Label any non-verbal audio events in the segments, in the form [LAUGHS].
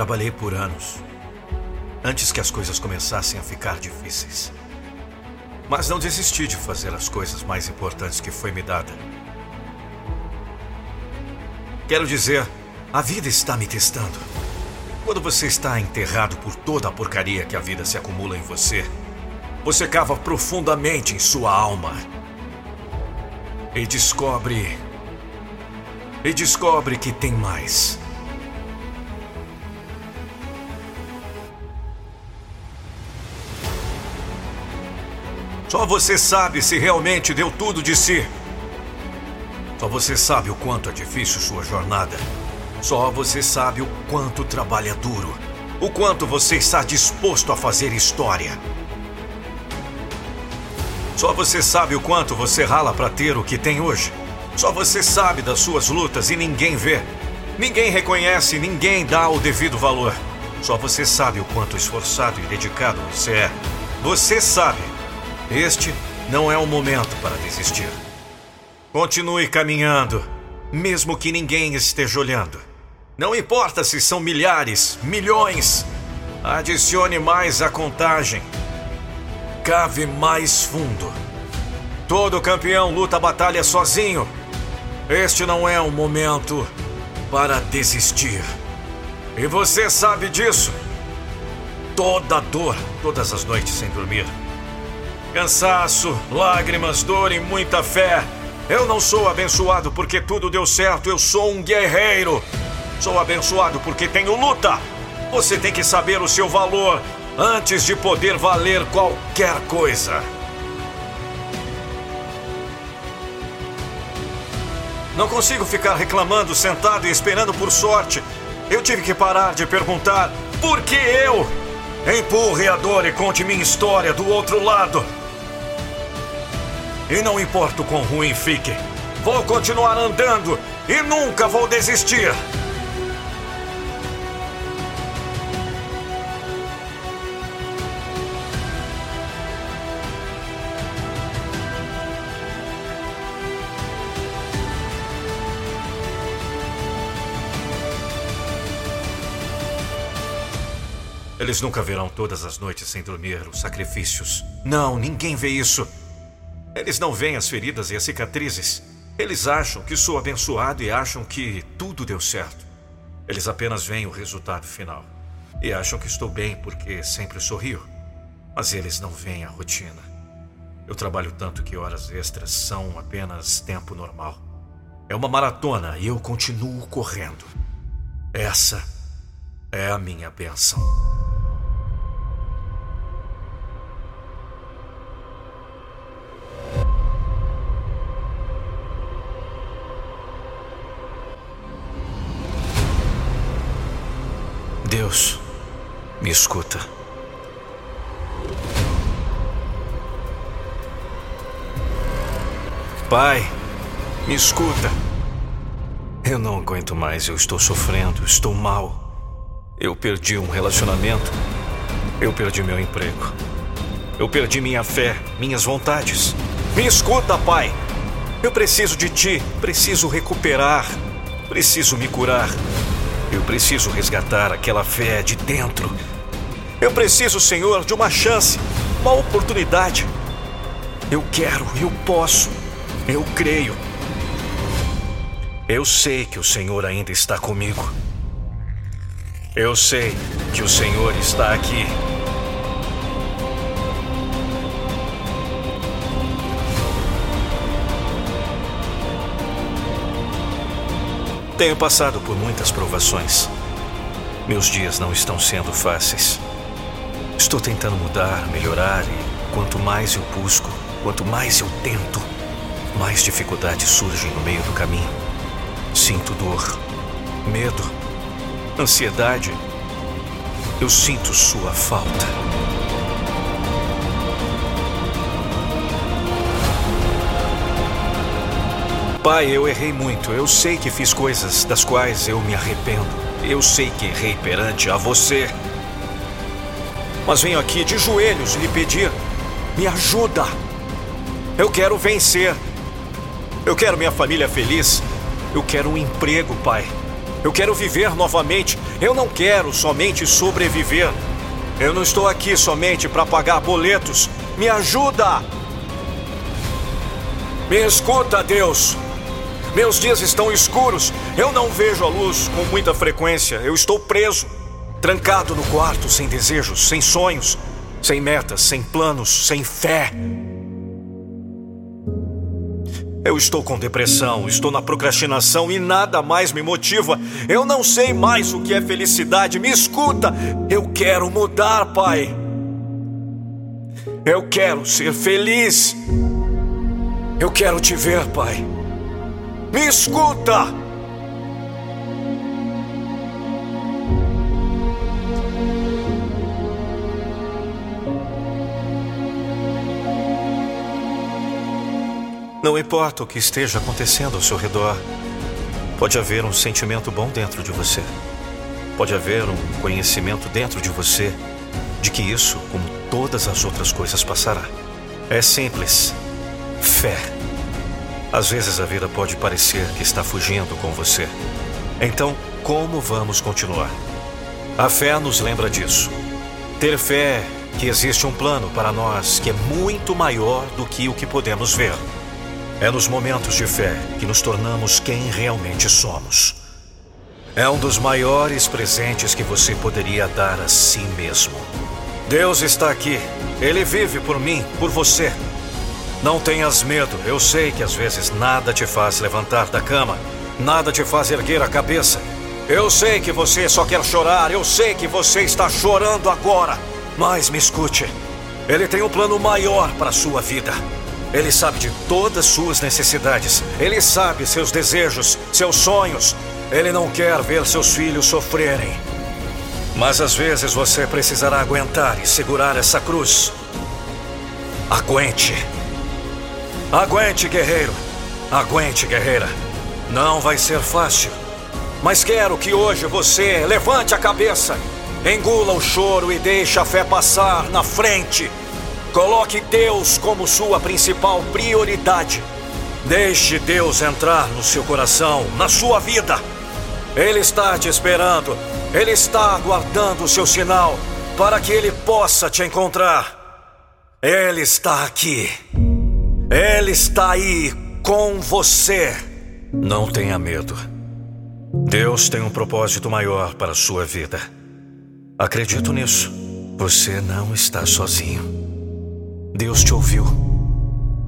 Trabalhei por anos, antes que as coisas começassem a ficar difíceis. Mas não desisti de fazer as coisas mais importantes que foi me dada. Quero dizer, a vida está me testando. Quando você está enterrado por toda a porcaria que a vida se acumula em você, você cava profundamente em sua alma e descobre. E descobre que tem mais. Só você sabe se realmente deu tudo de si. Só você sabe o quanto é difícil sua jornada. Só você sabe o quanto trabalha duro. O quanto você está disposto a fazer história. Só você sabe o quanto você rala para ter o que tem hoje. Só você sabe das suas lutas e ninguém vê. Ninguém reconhece, ninguém dá o devido valor. Só você sabe o quanto esforçado e dedicado você é. Você sabe este não é o momento para desistir. Continue caminhando, mesmo que ninguém esteja olhando. Não importa se são milhares, milhões. Adicione mais à contagem. Cave mais fundo. Todo campeão luta a batalha sozinho. Este não é um momento para desistir. E você sabe disso. Toda dor, todas as noites sem dormir, Cansaço, lágrimas, dor e muita fé. Eu não sou abençoado porque tudo deu certo, eu sou um guerreiro. Sou abençoado porque tenho luta. Você tem que saber o seu valor antes de poder valer qualquer coisa. Não consigo ficar reclamando, sentado e esperando por sorte. Eu tive que parar de perguntar: por que eu? Empurre a dor e conte minha história do outro lado. E não importa o quão ruim fique, vou continuar andando e nunca vou desistir. Eles nunca verão todas as noites sem dormir os sacrifícios. Não, ninguém vê isso. Eles não veem as feridas e as cicatrizes. Eles acham que sou abençoado e acham que tudo deu certo. Eles apenas veem o resultado final. E acham que estou bem porque sempre sorrio. Mas eles não veem a rotina. Eu trabalho tanto que horas extras são apenas tempo normal. É uma maratona e eu continuo correndo. Essa é a minha benção. Deus, me escuta. Pai, me escuta. Eu não aguento mais, eu estou sofrendo, estou mal. Eu perdi um relacionamento. Eu perdi meu emprego. Eu perdi minha fé, minhas vontades. Me escuta, pai. Eu preciso de ti, preciso recuperar, preciso me curar. Eu preciso resgatar aquela fé de dentro. Eu preciso, Senhor, de uma chance, uma oportunidade. Eu quero, eu posso, eu creio. Eu sei que o Senhor ainda está comigo. Eu sei que o Senhor está aqui. Tenho passado por muitas provações. Meus dias não estão sendo fáceis. Estou tentando mudar, melhorar e quanto mais eu busco, quanto mais eu tento, mais dificuldades surgem no meio do caminho. Sinto dor, medo, ansiedade. Eu sinto sua falta. Pai, eu errei muito. Eu sei que fiz coisas das quais eu me arrependo. Eu sei que errei perante a você. Mas venho aqui de joelhos lhe pedir: me ajuda. Eu quero vencer. Eu quero minha família feliz. Eu quero um emprego, Pai. Eu quero viver novamente. Eu não quero somente sobreviver. Eu não estou aqui somente para pagar boletos. Me ajuda! Me escuta, Deus. Meus dias estão escuros. Eu não vejo a luz com muita frequência. Eu estou preso, trancado no quarto, sem desejos, sem sonhos, sem metas, sem planos, sem fé. Eu estou com depressão, estou na procrastinação e nada mais me motiva. Eu não sei mais o que é felicidade. Me escuta, eu quero mudar, Pai. Eu quero ser feliz. Eu quero te ver, Pai. Me escuta! Não importa o que esteja acontecendo ao seu redor, pode haver um sentimento bom dentro de você. Pode haver um conhecimento dentro de você de que isso, como todas as outras coisas, passará. É simples. Fé. Às vezes a vida pode parecer que está fugindo com você. Então, como vamos continuar? A fé nos lembra disso. Ter fé que existe um plano para nós que é muito maior do que o que podemos ver. É nos momentos de fé que nos tornamos quem realmente somos. É um dos maiores presentes que você poderia dar a si mesmo. Deus está aqui. Ele vive por mim, por você. Não tenhas medo. Eu sei que às vezes nada te faz levantar da cama, nada te faz erguer a cabeça. Eu sei que você só quer chorar, eu sei que você está chorando agora. Mas me escute. Ele tem um plano maior para a sua vida. Ele sabe de todas suas necessidades. Ele sabe seus desejos, seus sonhos. Ele não quer ver seus filhos sofrerem. Mas às vezes você precisará aguentar e segurar essa cruz. Aguente. Aguente, guerreiro. Aguente, guerreira. Não vai ser fácil. Mas quero que hoje você levante a cabeça, engula o choro e deixe a fé passar na frente. Coloque Deus como sua principal prioridade. Deixe Deus entrar no seu coração, na sua vida. Ele está te esperando. Ele está aguardando o seu sinal para que ele possa te encontrar. Ele está aqui. Ele está aí com você. Não tenha medo. Deus tem um propósito maior para a sua vida. Acredito nisso. Você não está sozinho. Deus te ouviu.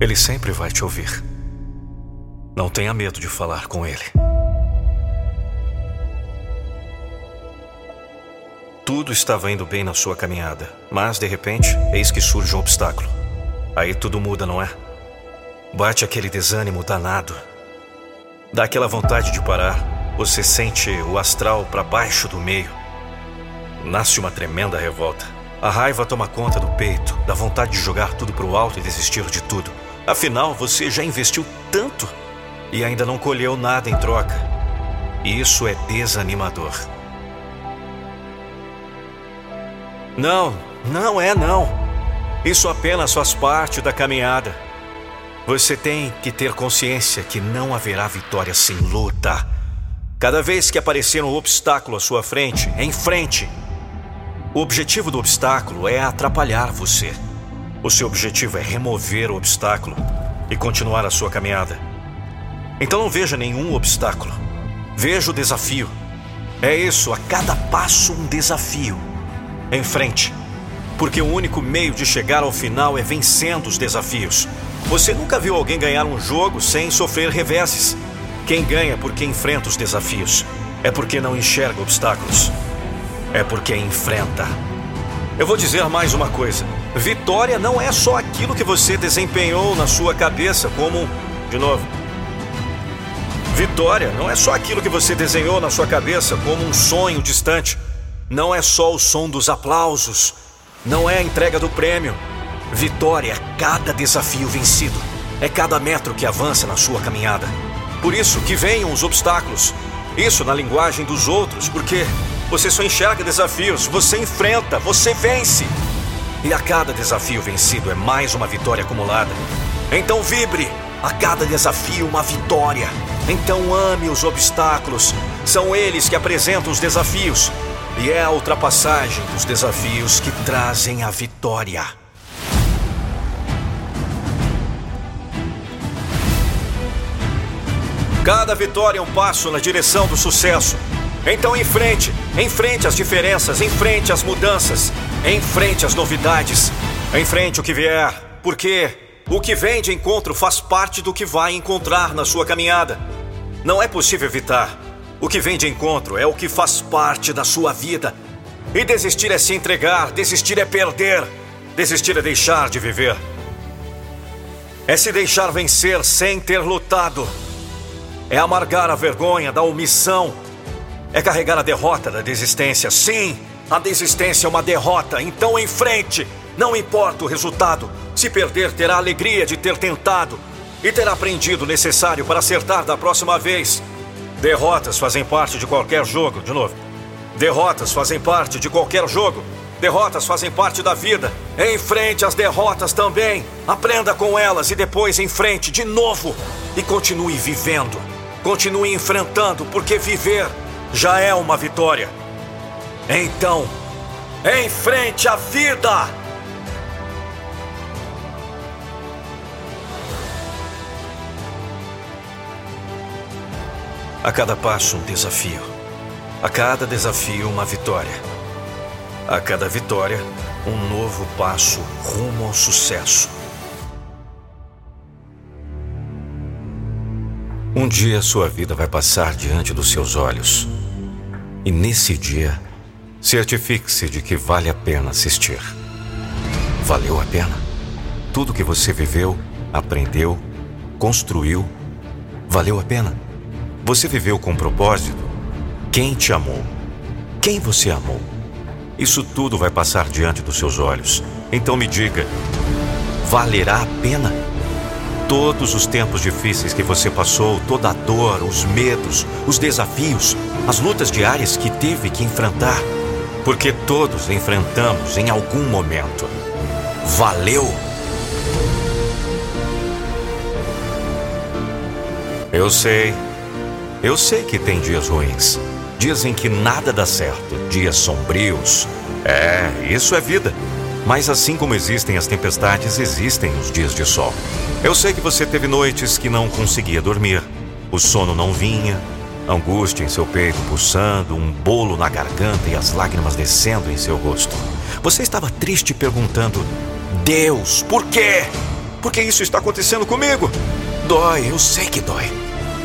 Ele sempre vai te ouvir. Não tenha medo de falar com Ele. Tudo estava indo bem na sua caminhada, mas de repente, eis que surge um obstáculo. Aí tudo muda, não é? Bate aquele desânimo danado. Dá aquela vontade de parar. Você sente o astral para baixo do meio. Nasce uma tremenda revolta. A raiva toma conta do peito, da vontade de jogar tudo para o alto e desistir de tudo. Afinal, você já investiu tanto e ainda não colheu nada em troca. Isso é desanimador. Não, não é não. Isso apenas faz parte da caminhada. Você tem que ter consciência que não haverá vitória sem luta. Cada vez que aparecer um obstáculo à sua frente, em frente, o objetivo do obstáculo é atrapalhar você. O seu objetivo é remover o obstáculo e continuar a sua caminhada. Então não veja nenhum obstáculo. Veja o desafio. É isso, a cada passo um desafio. Em frente. Porque o único meio de chegar ao final é vencendo os desafios. Você nunca viu alguém ganhar um jogo sem sofrer reveses. Quem ganha porque enfrenta os desafios é porque não enxerga obstáculos é porque enfrenta. Eu vou dizer mais uma coisa: vitória não é só aquilo que você desempenhou na sua cabeça, como. De novo. Vitória não é só aquilo que você desenhou na sua cabeça como um sonho distante. Não é só o som dos aplausos. Não é a entrega do prêmio. Vitória é cada desafio vencido. É cada metro que avança na sua caminhada. Por isso que venham os obstáculos. Isso na linguagem dos outros, porque você só enxerga desafios, você enfrenta, você vence. E a cada desafio vencido é mais uma vitória acumulada. Então vibre, a cada desafio uma vitória. Então ame os obstáculos, São eles que apresentam os desafios. E é a ultrapassagem dos desafios que trazem a vitória. Cada vitória é um passo na direção do sucesso. Então, em frente, em frente às diferenças, em frente às mudanças, em frente às novidades, em frente o que vier, porque o que vem de encontro faz parte do que vai encontrar na sua caminhada. Não é possível evitar. O que vem de encontro é o que faz parte da sua vida. E desistir é se entregar, desistir é perder, desistir é deixar de viver. É se deixar vencer sem ter lutado. É amargar a vergonha da omissão. É carregar a derrota da desistência. Sim, a desistência é uma derrota, então em frente. Não importa o resultado. Se perder, terá a alegria de ter tentado e terá aprendido o necessário para acertar da próxima vez. Derrotas fazem parte de qualquer jogo, de novo. Derrotas fazem parte de qualquer jogo. Derrotas fazem parte da vida. Em frente às derrotas também. Aprenda com elas e depois em frente de novo. E continue vivendo. Continue enfrentando, porque viver já é uma vitória. Então, em frente à vida! A cada passo, um desafio. A cada desafio, uma vitória. A cada vitória, um novo passo rumo ao sucesso. Um dia sua vida vai passar diante dos seus olhos. E nesse dia, certifique-se de que vale a pena assistir. Valeu a pena? Tudo que você viveu, aprendeu, construiu, valeu a pena? Você viveu com propósito? Quem te amou? Quem você amou? Isso tudo vai passar diante dos seus olhos. Então me diga: valerá a pena? Todos os tempos difíceis que você passou, toda a dor, os medos, os desafios, as lutas diárias que teve que enfrentar, porque todos enfrentamos em algum momento. Valeu? Eu sei. Eu sei que tem dias ruins, dias em que nada dá certo, dias sombrios. É, isso é vida. Mas assim como existem as tempestades, existem os dias de sol. Eu sei que você teve noites que não conseguia dormir, o sono não vinha, angústia em seu peito pulsando, um bolo na garganta e as lágrimas descendo em seu rosto. Você estava triste perguntando: Deus, por quê? Por que isso está acontecendo comigo? Dói, eu sei que dói.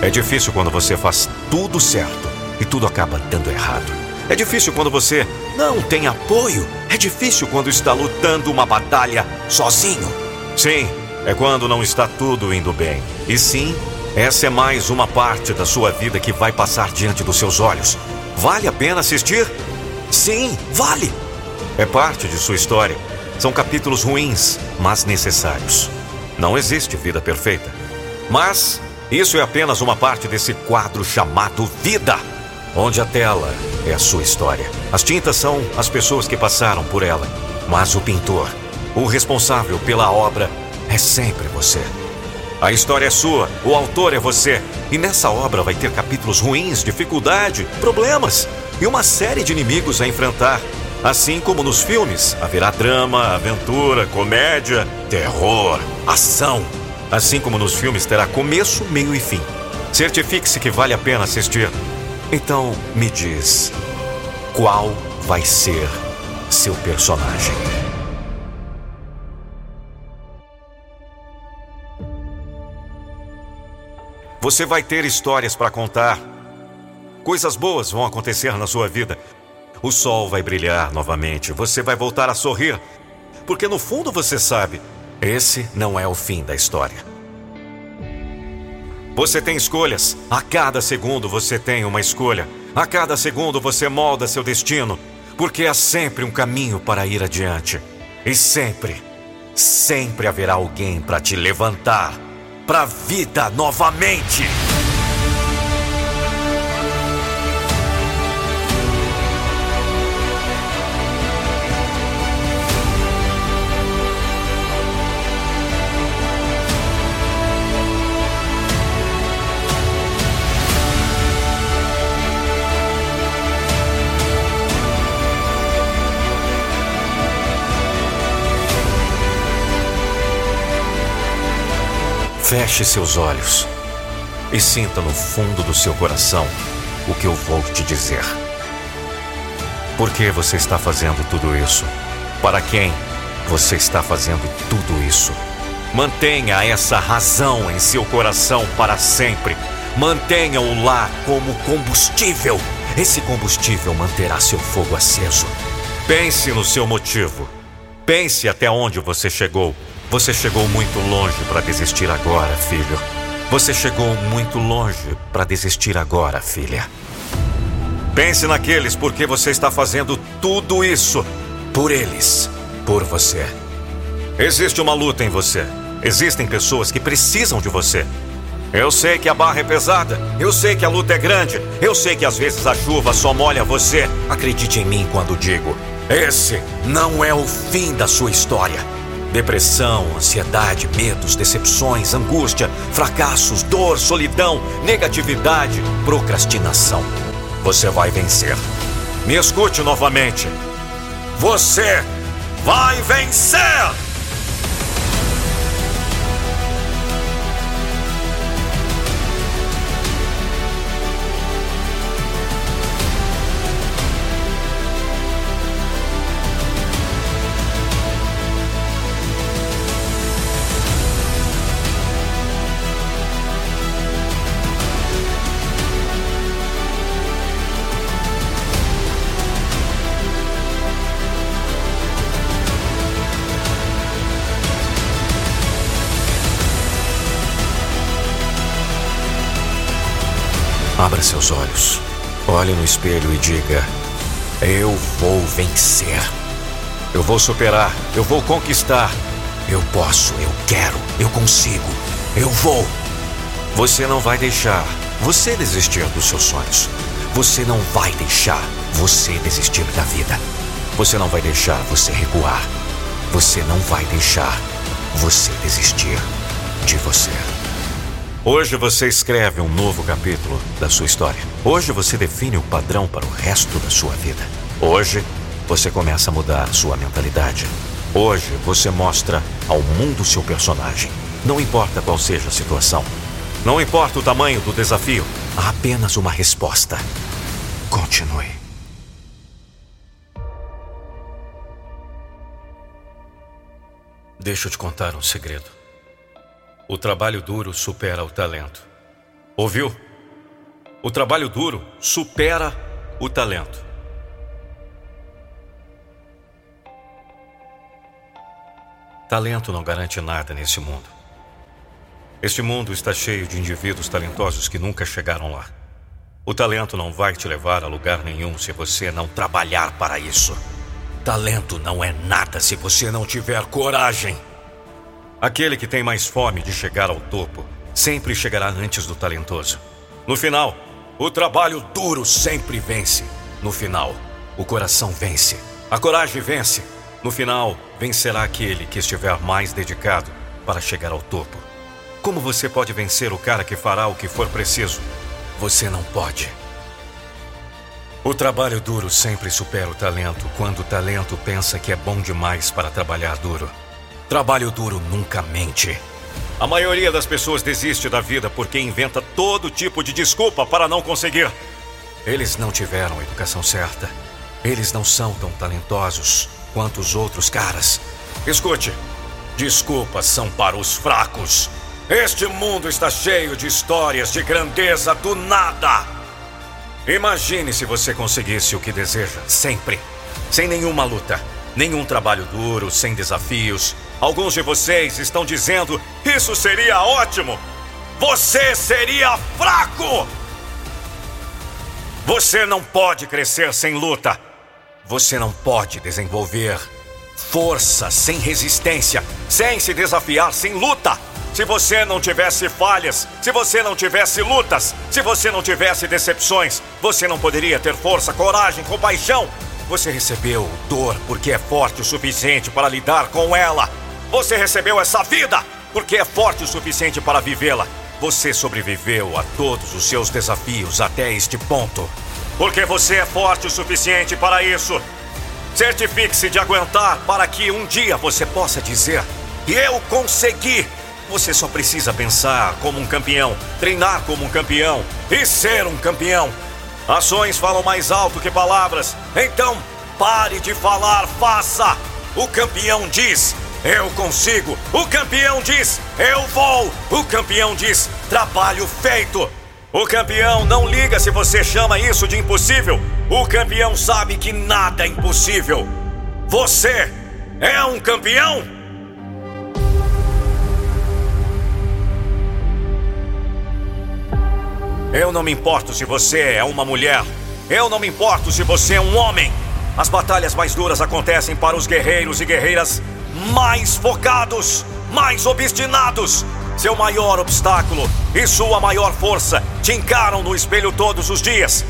É difícil quando você faz tudo certo e tudo acaba dando errado. É difícil quando você não tem apoio. É difícil quando está lutando uma batalha sozinho. Sim, é quando não está tudo indo bem. E sim, essa é mais uma parte da sua vida que vai passar diante dos seus olhos. Vale a pena assistir? Sim, vale. É parte de sua história. São capítulos ruins, mas necessários. Não existe vida perfeita. Mas isso é apenas uma parte desse quadro chamado vida, onde a tela é a sua história. As tintas são as pessoas que passaram por ela, mas o pintor, o responsável pela obra, é sempre você. A história é sua, o autor é você, e nessa obra vai ter capítulos ruins, dificuldade, problemas e uma série de inimigos a enfrentar. Assim como nos filmes, haverá drama, aventura, comédia, terror, ação Assim como nos filmes, terá começo, meio e fim. Certifique-se que vale a pena assistir. Então, me diz, qual vai ser seu personagem? Você vai ter histórias para contar. Coisas boas vão acontecer na sua vida. O sol vai brilhar novamente. Você vai voltar a sorrir. Porque no fundo você sabe esse não é o fim da história. Você tem escolhas. A cada segundo você tem uma escolha. A cada segundo você molda seu destino. Porque há sempre um caminho para ir adiante. E sempre, sempre haverá alguém para te levantar para a vida novamente. Feche seus olhos e sinta no fundo do seu coração o que eu vou te dizer. Por que você está fazendo tudo isso? Para quem você está fazendo tudo isso? Mantenha essa razão em seu coração para sempre. Mantenha-o lá como combustível. Esse combustível manterá seu fogo aceso. Pense no seu motivo. Pense até onde você chegou. Você chegou muito longe para desistir agora, filho. Você chegou muito longe para desistir agora, filha. Pense naqueles porque você está fazendo tudo isso por eles, por você. Existe uma luta em você. Existem pessoas que precisam de você. Eu sei que a barra é pesada, eu sei que a luta é grande, eu sei que às vezes a chuva só molha você. Acredite em mim quando digo: esse não é o fim da sua história. Depressão, ansiedade, medos, decepções, angústia, fracassos, dor, solidão, negatividade, procrastinação. Você vai vencer. Me escute novamente. Você vai vencer! Abra seus olhos, olhe no espelho e diga: Eu vou vencer. Eu vou superar, eu vou conquistar. Eu posso, eu quero, eu consigo, eu vou. Você não vai deixar você desistir dos seus sonhos. Você não vai deixar você desistir da vida. Você não vai deixar você recuar. Você não vai deixar você desistir de você. Hoje você escreve um novo capítulo da sua história. Hoje você define o padrão para o resto da sua vida. Hoje você começa a mudar sua mentalidade. Hoje você mostra ao mundo seu personagem. Não importa qual seja a situação. Não importa o tamanho do desafio. Há apenas uma resposta. Continue. Deixa eu te contar um segredo. O trabalho duro supera o talento. Ouviu? O trabalho duro supera o talento. Talento não garante nada nesse mundo. Este mundo está cheio de indivíduos talentosos que nunca chegaram lá. O talento não vai te levar a lugar nenhum se você não trabalhar para isso. Talento não é nada se você não tiver coragem. Aquele que tem mais fome de chegar ao topo sempre chegará antes do talentoso. No final, o trabalho duro sempre vence. No final, o coração vence. A coragem vence. No final, vencerá aquele que estiver mais dedicado para chegar ao topo. Como você pode vencer o cara que fará o que for preciso? Você não pode. O trabalho duro sempre supera o talento quando o talento pensa que é bom demais para trabalhar duro. Trabalho duro nunca mente. A maioria das pessoas desiste da vida porque inventa todo tipo de desculpa para não conseguir. Eles não tiveram a educação certa. Eles não são tão talentosos quanto os outros caras. Escute: desculpas são para os fracos. Este mundo está cheio de histórias de grandeza do nada. Imagine se você conseguisse o que deseja, sempre, sem nenhuma luta, nenhum trabalho duro, sem desafios, Alguns de vocês estão dizendo: Isso seria ótimo! Você seria fraco! Você não pode crescer sem luta. Você não pode desenvolver força sem resistência, sem se desafiar sem luta. Se você não tivesse falhas, se você não tivesse lutas, se você não tivesse decepções, você não poderia ter força, coragem, compaixão. Você recebeu dor porque é forte o suficiente para lidar com ela. Você recebeu essa vida porque é forte o suficiente para vivê-la. Você sobreviveu a todos os seus desafios até este ponto. Porque você é forte o suficiente para isso. Certifique-se de aguentar para que um dia você possa dizer: Eu consegui! Você só precisa pensar como um campeão, treinar como um campeão e ser um campeão. Ações falam mais alto que palavras. Então, pare de falar, faça. O campeão diz: Eu consigo. O campeão diz: Eu vou. O campeão diz: Trabalho feito. O campeão não liga se você chama isso de impossível. O campeão sabe que nada é impossível. Você é um campeão? Eu não me importo se você é uma mulher. Eu não me importo se você é um homem. As batalhas mais duras acontecem para os guerreiros e guerreiras mais focados, mais obstinados. Seu maior obstáculo e sua maior força te encaram no espelho todos os dias.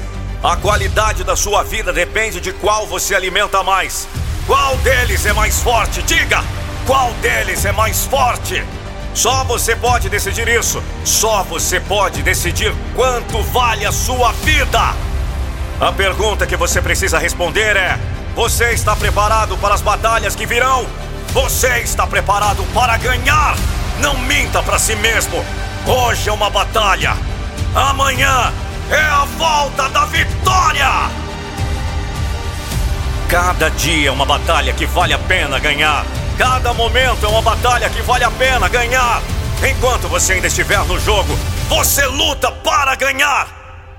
A qualidade da sua vida depende de qual você alimenta mais. Qual deles é mais forte? Diga! Qual deles é mais forte? Só você pode decidir isso. Só você pode decidir quanto vale a sua vida. A pergunta que você precisa responder é: Você está preparado para as batalhas que virão? Você está preparado para ganhar? Não minta para si mesmo. Hoje é uma batalha. Amanhã é a volta da vitória! Cada dia é uma batalha que vale a pena ganhar. Cada momento é uma batalha que vale a pena ganhar. Enquanto você ainda estiver no jogo, você luta para ganhar.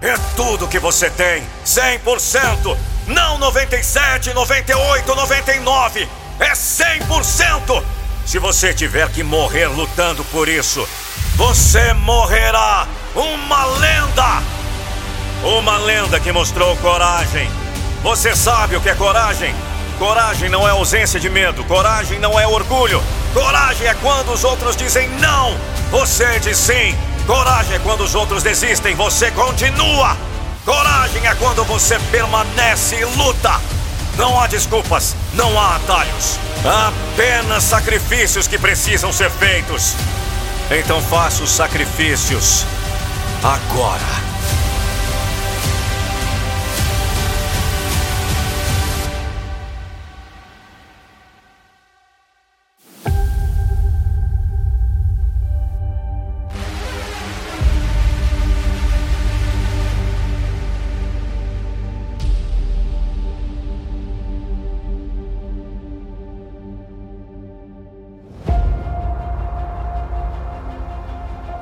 É tudo que você tem, 100%. Não 97, 98, 99. É 100%. Se você tiver que morrer lutando por isso, você morrerá uma lenda. Uma lenda que mostrou coragem. Você sabe o que é coragem? Coragem não é ausência de medo, coragem não é orgulho. Coragem é quando os outros dizem não, você diz sim. Coragem é quando os outros desistem, você continua. Coragem é quando você permanece e luta. Não há desculpas, não há atalhos. Há apenas sacrifícios que precisam ser feitos. Então faça os sacrifícios agora.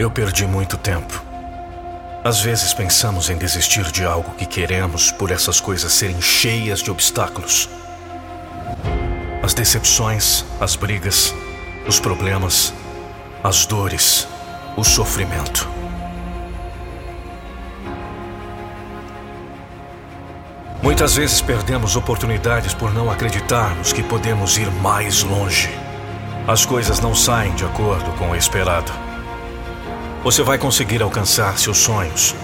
Eu perdi muito tempo. Às vezes pensamos em desistir de algo que queremos por essas coisas serem cheias de obstáculos. As decepções, as brigas, os problemas, as dores, o sofrimento. Muitas vezes perdemos oportunidades por não acreditarmos que podemos ir mais longe. As coisas não saem de acordo com o esperado. Você vai conseguir alcançar seus sonhos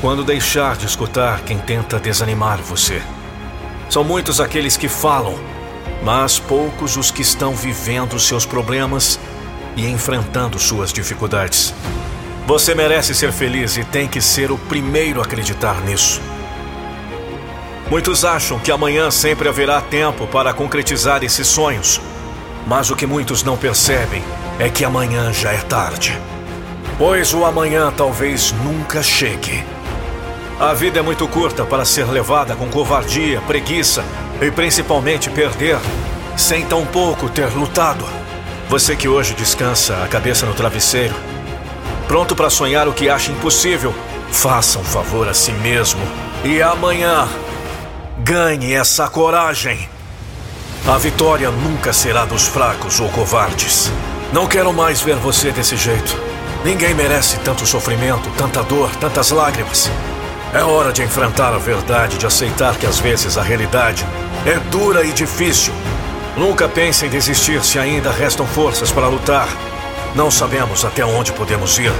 quando deixar de escutar quem tenta desanimar você. São muitos aqueles que falam, mas poucos os que estão vivendo seus problemas e enfrentando suas dificuldades. Você merece ser feliz e tem que ser o primeiro a acreditar nisso. Muitos acham que amanhã sempre haverá tempo para concretizar esses sonhos, mas o que muitos não percebem é que amanhã já é tarde pois o amanhã talvez nunca chegue. A vida é muito curta para ser levada com covardia, preguiça e principalmente perder, sem tão pouco ter lutado. Você que hoje descansa a cabeça no travesseiro, pronto para sonhar o que acha impossível, faça um favor a si mesmo e amanhã ganhe essa coragem. A vitória nunca será dos fracos ou covardes. Não quero mais ver você desse jeito. Ninguém merece tanto sofrimento, tanta dor, tantas lágrimas. É hora de enfrentar a verdade, de aceitar que às vezes a realidade é dura e difícil. Nunca pense em desistir se ainda restam forças para lutar. Não sabemos até onde podemos ir.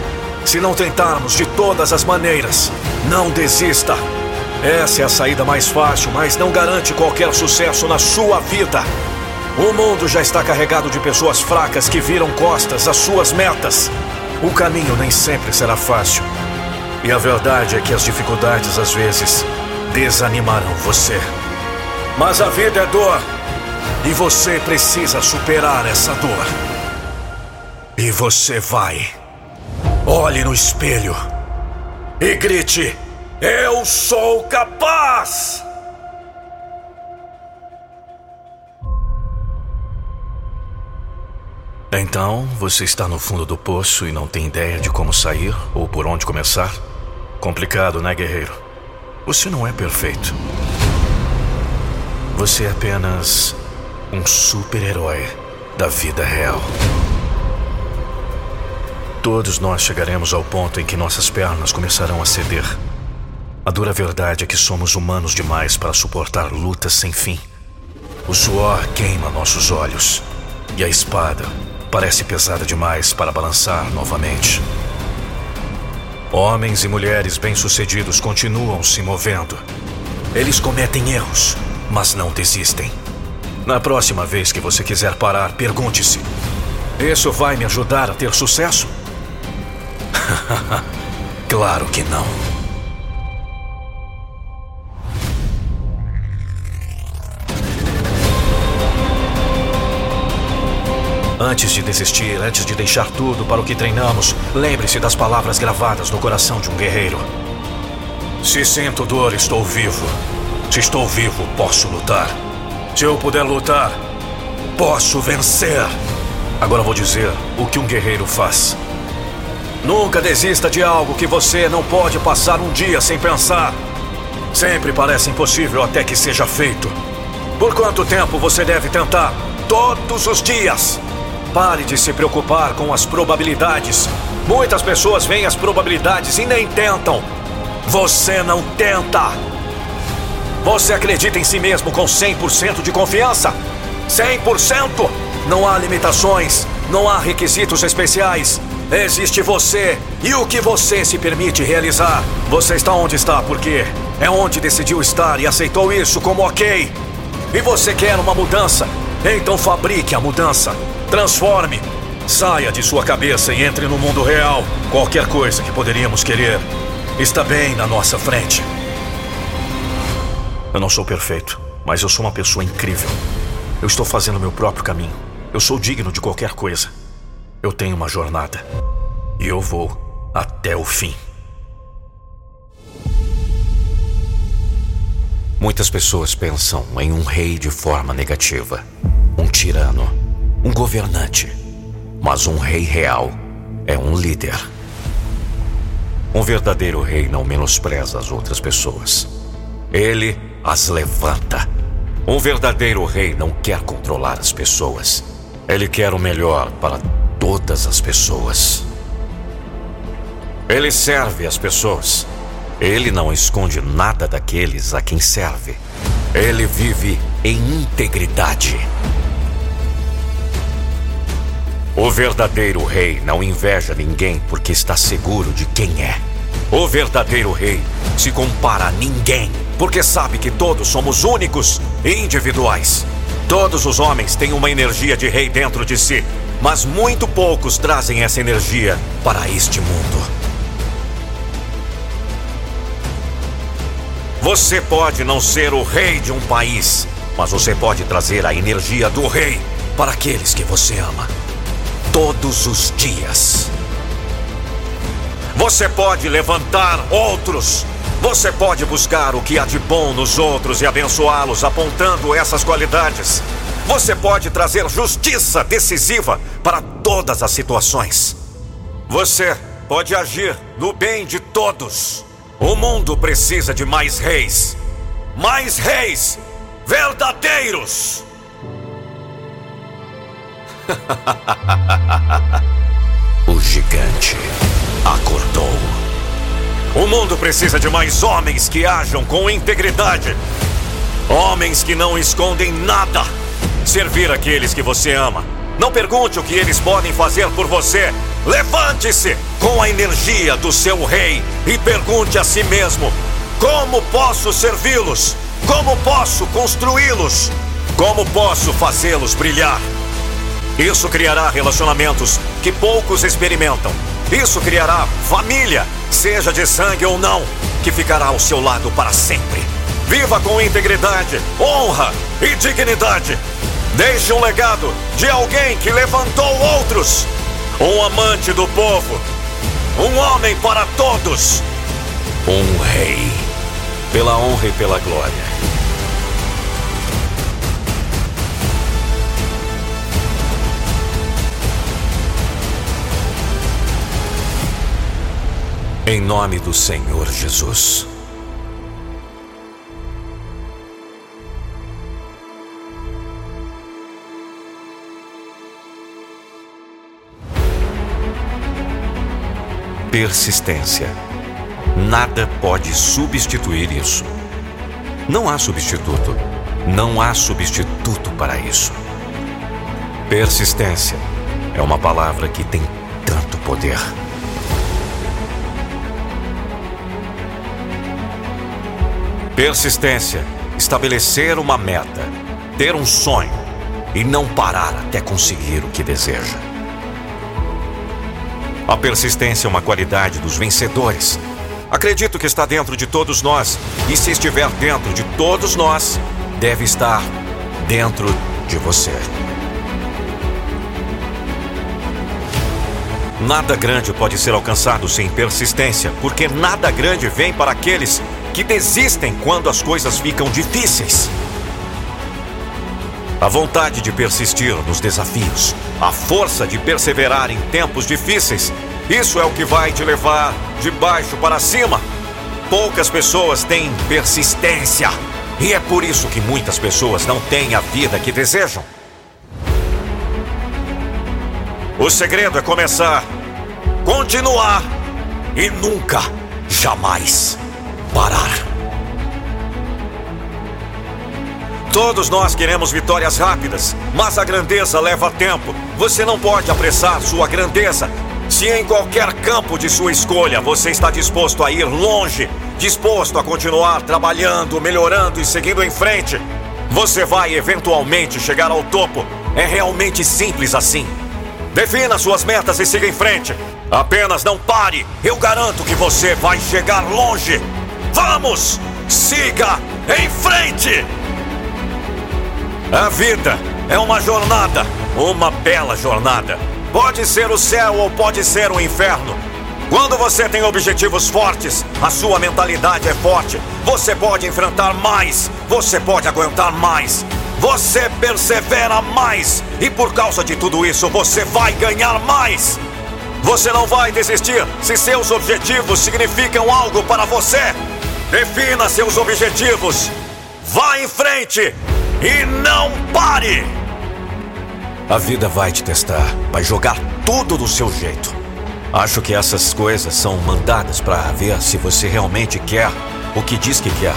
Se não tentarmos de todas as maneiras, não desista. Essa é a saída mais fácil, mas não garante qualquer sucesso na sua vida. O mundo já está carregado de pessoas fracas que viram costas às suas metas. O caminho nem sempre será fácil. E a verdade é que as dificuldades às vezes desanimarão você. Mas a vida é dor. E você precisa superar essa dor. E você vai. Olhe no espelho e grite: Eu sou capaz! Então, você está no fundo do poço e não tem ideia de como sair ou por onde começar? Complicado, né, guerreiro? Você não é perfeito. Você é apenas um super-herói da vida real. Todos nós chegaremos ao ponto em que nossas pernas começarão a ceder. A dura verdade é que somos humanos demais para suportar lutas sem fim. O suor queima nossos olhos e a espada parece pesada demais para balançar novamente. Homens e mulheres bem-sucedidos continuam se movendo. Eles cometem erros, mas não desistem. Na próxima vez que você quiser parar, pergunte-se: Isso vai me ajudar a ter sucesso? [LAUGHS] claro que não. Antes de desistir, antes de deixar tudo para o que treinamos, lembre-se das palavras gravadas no coração de um guerreiro. Se sinto dor, estou vivo. Se estou vivo, posso lutar. Se eu puder lutar, posso vencer. Agora vou dizer o que um guerreiro faz. Nunca desista de algo que você não pode passar um dia sem pensar. Sempre parece impossível até que seja feito. Por quanto tempo você deve tentar? Todos os dias. Pare de se preocupar com as probabilidades. Muitas pessoas veem as probabilidades e nem tentam. Você não tenta. Você acredita em si mesmo com 100% de confiança? 100%! Não há limitações, não há requisitos especiais. Existe você e o que você se permite realizar. Você está onde está porque é onde decidiu estar e aceitou isso como ok. E você quer uma mudança? Então fabrique a mudança. Transforme. Saia de sua cabeça e entre no mundo real. Qualquer coisa que poderíamos querer está bem na nossa frente. Eu não sou perfeito, mas eu sou uma pessoa incrível. Eu estou fazendo meu próprio caminho. Eu sou digno de qualquer coisa. Eu tenho uma jornada. E eu vou até o fim. Muitas pessoas pensam em um rei de forma negativa, um tirano, um governante. Mas um rei real é um líder. Um verdadeiro rei não menospreza as outras pessoas. Ele as levanta. Um verdadeiro rei não quer controlar as pessoas. Ele quer o melhor para todas as pessoas. Ele serve as pessoas. Ele não esconde nada daqueles a quem serve. Ele vive em integridade. O verdadeiro rei não inveja ninguém porque está seguro de quem é. O verdadeiro rei se compara a ninguém porque sabe que todos somos únicos e individuais. Todos os homens têm uma energia de rei dentro de si, mas muito poucos trazem essa energia para este mundo. Você pode não ser o rei de um país, mas você pode trazer a energia do rei para aqueles que você ama. Todos os dias. Você pode levantar outros. Você pode buscar o que há de bom nos outros e abençoá-los apontando essas qualidades. Você pode trazer justiça decisiva para todas as situações. Você pode agir no bem de todos. O mundo precisa de mais reis. Mais reis verdadeiros. [LAUGHS] o gigante acordou. O mundo precisa de mais homens que ajam com integridade. Homens que não escondem nada. Servir aqueles que você ama. Não pergunte o que eles podem fazer por você. Levante-se com a energia do seu rei e pergunte a si mesmo: como posso servi-los? Como posso construí-los? Como posso fazê-los brilhar? Isso criará relacionamentos que poucos experimentam isso criará família, seja de sangue ou não, que ficará ao seu lado para sempre. Viva com integridade, honra e dignidade. Deixe um legado de alguém que levantou outros. um amante do povo, um homem para todos, um rei, pela honra e pela glória. Em nome do Senhor Jesus. Persistência. Nada pode substituir isso. Não há substituto. Não há substituto para isso. Persistência é uma palavra que tem tanto poder. Persistência. Estabelecer uma meta, ter um sonho e não parar até conseguir o que deseja. A persistência é uma qualidade dos vencedores. Acredito que está dentro de todos nós, e se estiver dentro de todos nós, deve estar dentro de você. Nada grande pode ser alcançado sem persistência, porque nada grande vem para aqueles que desistem quando as coisas ficam difíceis. A vontade de persistir nos desafios, a força de perseverar em tempos difíceis, isso é o que vai te levar de baixo para cima. Poucas pessoas têm persistência. E é por isso que muitas pessoas não têm a vida que desejam. O segredo é começar, continuar e nunca, jamais parar. Todos nós queremos vitórias rápidas, mas a grandeza leva tempo. Você não pode apressar sua grandeza. Se em qualquer campo de sua escolha você está disposto a ir longe, disposto a continuar trabalhando, melhorando e seguindo em frente, você vai eventualmente chegar ao topo. É realmente simples assim. Defina suas metas e siga em frente. Apenas não pare. Eu garanto que você vai chegar longe. Vamos! Siga em frente! A vida é uma jornada, uma bela jornada. Pode ser o céu ou pode ser o inferno. Quando você tem objetivos fortes, a sua mentalidade é forte. Você pode enfrentar mais, você pode aguentar mais. Você persevera mais e por causa de tudo isso você vai ganhar mais. Você não vai desistir se seus objetivos significam algo para você. Defina seus objetivos. Vá em frente e não pare. A vida vai te testar, vai jogar tudo do seu jeito. Acho que essas coisas são mandadas para ver se você realmente quer o que diz que quer.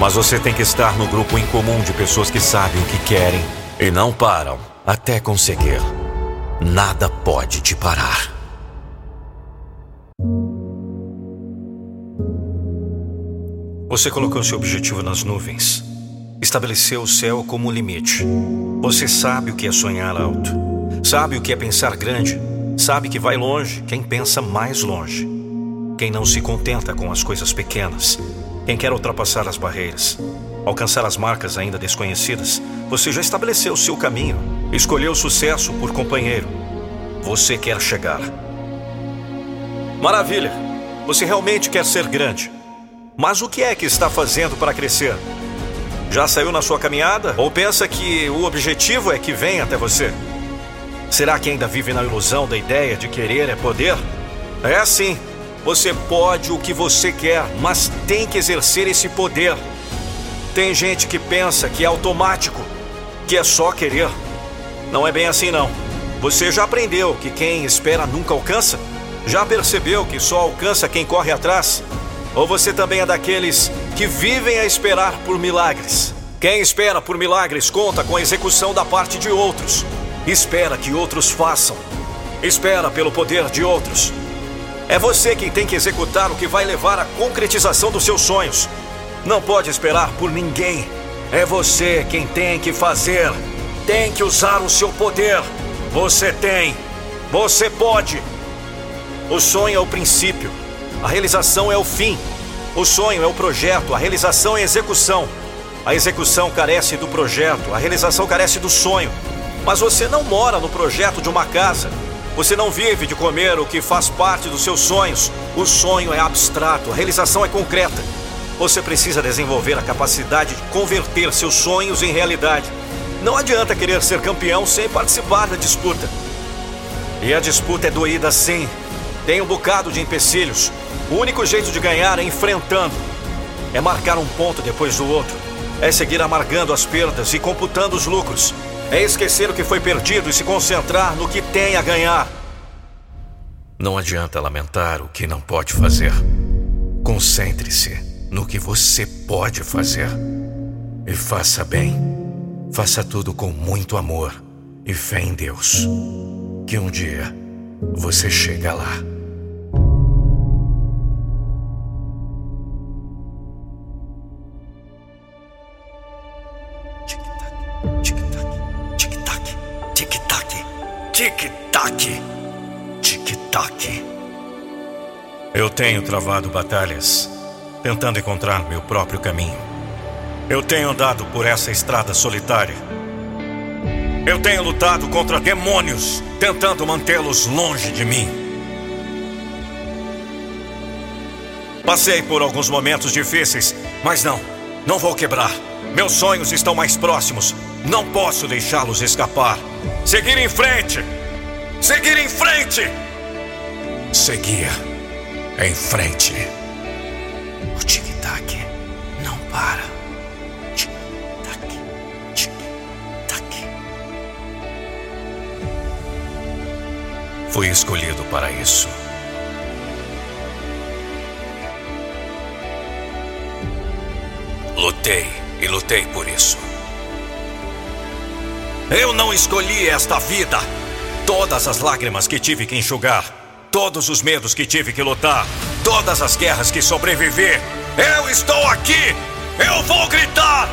Mas você tem que estar no grupo incomum de pessoas que sabem o que querem e não param até conseguir. Nada pode te parar. Você colocou seu objetivo nas nuvens. Estabeleceu o céu como limite. Você sabe o que é sonhar alto. Sabe o que é pensar grande. Sabe que vai longe quem pensa mais longe. Quem não se contenta com as coisas pequenas. Quem quer ultrapassar as barreiras. Alcançar as marcas ainda desconhecidas. Você já estabeleceu seu caminho. Escolheu o sucesso por companheiro. Você quer chegar. Maravilha! Você realmente quer ser grande. Mas o que é que está fazendo para crescer? Já saiu na sua caminhada? Ou pensa que o objetivo é que vem até você? Será que ainda vive na ilusão da ideia de querer é poder? É assim. Você pode o que você quer, mas tem que exercer esse poder. Tem gente que pensa que é automático, que é só querer. Não é bem assim, não. Você já aprendeu que quem espera nunca alcança? Já percebeu que só alcança quem corre atrás? Ou você também é daqueles que vivem a esperar por milagres? Quem espera por milagres conta com a execução da parte de outros. Espera que outros façam. Espera pelo poder de outros. É você quem tem que executar o que vai levar à concretização dos seus sonhos. Não pode esperar por ninguém. É você quem tem que fazer. Tem que usar o seu poder. Você tem. Você pode. O sonho é o princípio. A realização é o fim. O sonho é o projeto, a realização é a execução. A execução carece do projeto, a realização carece do sonho. Mas você não mora no projeto de uma casa. Você não vive de comer o que faz parte dos seus sonhos. O sonho é abstrato, a realização é concreta. Você precisa desenvolver a capacidade de converter seus sonhos em realidade. Não adianta querer ser campeão sem participar da disputa. E a disputa é doída sim. Tem um bocado de empecilhos. O único jeito de ganhar é enfrentando. É marcar um ponto depois do outro. É seguir amargando as perdas e computando os lucros. É esquecer o que foi perdido e se concentrar no que tem a ganhar. Não adianta lamentar o que não pode fazer. Concentre-se no que você pode fazer. E faça bem. Faça tudo com muito amor e fé em Deus. Que um dia você chega lá. Tic-tac. Tic-tac. Eu tenho travado batalhas, tentando encontrar meu próprio caminho. Eu tenho andado por essa estrada solitária. Eu tenho lutado contra demônios, tentando mantê-los longe de mim. Passei por alguns momentos difíceis, mas não, não vou quebrar. Meus sonhos estão mais próximos. Não posso deixá-los escapar. Seguir em frente! Seguir em frente! Seguir em frente. O tic-tac não para. Tic-tac, tic-tac. Fui escolhido para isso. Lutei e lutei por isso. Eu não escolhi esta vida. Todas as lágrimas que tive que enxugar, todos os medos que tive que lutar, todas as guerras que sobreviver. Eu estou aqui! Eu vou gritar!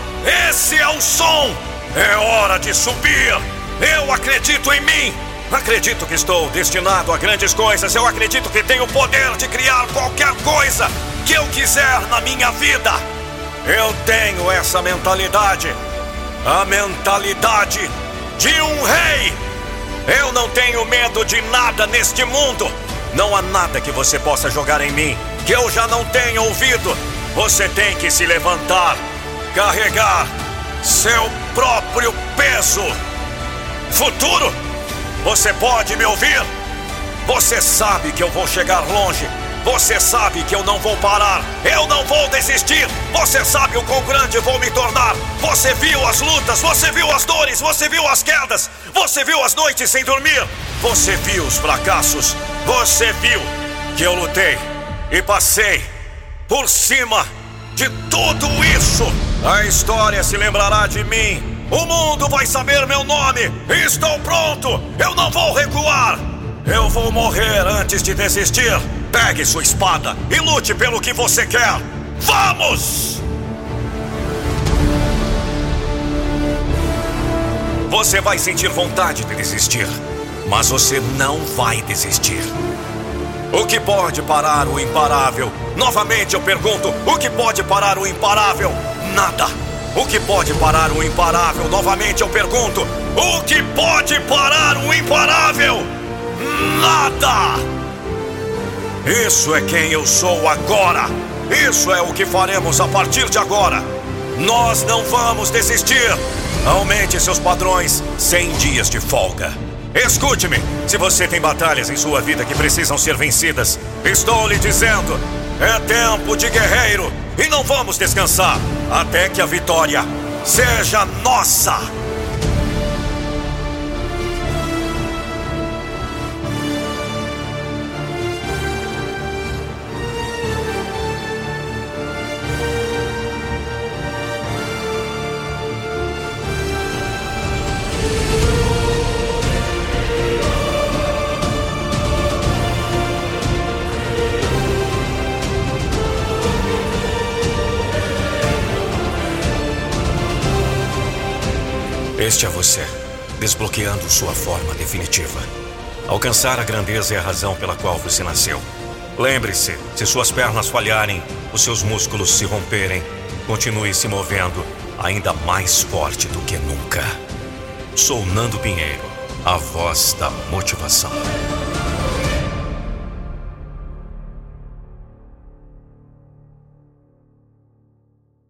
Esse é o som! É hora de subir! Eu acredito em mim! Acredito que estou destinado a grandes coisas. Eu acredito que tenho o poder de criar qualquer coisa que eu quiser na minha vida. Eu tenho essa mentalidade. A mentalidade de um rei. Eu não tenho medo de nada neste mundo. Não há nada que você possa jogar em mim que eu já não tenha ouvido. Você tem que se levantar, carregar seu próprio peso. Futuro, você pode me ouvir? Você sabe que eu vou chegar longe. Você sabe que eu não vou parar, eu não vou desistir. Você sabe o quão grande vou me tornar. Você viu as lutas, você viu as dores, você viu as quedas, você viu as noites sem dormir, você viu os fracassos, você viu que eu lutei e passei por cima de tudo isso. A história se lembrará de mim. O mundo vai saber meu nome. Estou pronto. Eu não vou recuar. Eu vou morrer antes de desistir. Pegue sua espada e lute pelo que você quer. Vamos! Você vai sentir vontade de desistir, mas você não vai desistir. O que pode parar o imparável? Novamente eu pergunto: o que pode parar o imparável? Nada. O que pode parar o imparável? Novamente eu pergunto: o que pode parar o imparável? Nada! Isso é quem eu sou agora. Isso é o que faremos a partir de agora. Nós não vamos desistir. Aumente seus padrões 100 dias de folga. Escute-me, se você tem batalhas em sua vida que precisam ser vencidas, estou lhe dizendo: é tempo de guerreiro e não vamos descansar até que a vitória seja nossa. Desbloqueando sua forma definitiva. Alcançar a grandeza é a razão pela qual você nasceu. Lembre-se: se suas pernas falharem, os seus músculos se romperem, continue se movendo ainda mais forte do que nunca. Sou Nando Pinheiro a voz da motivação.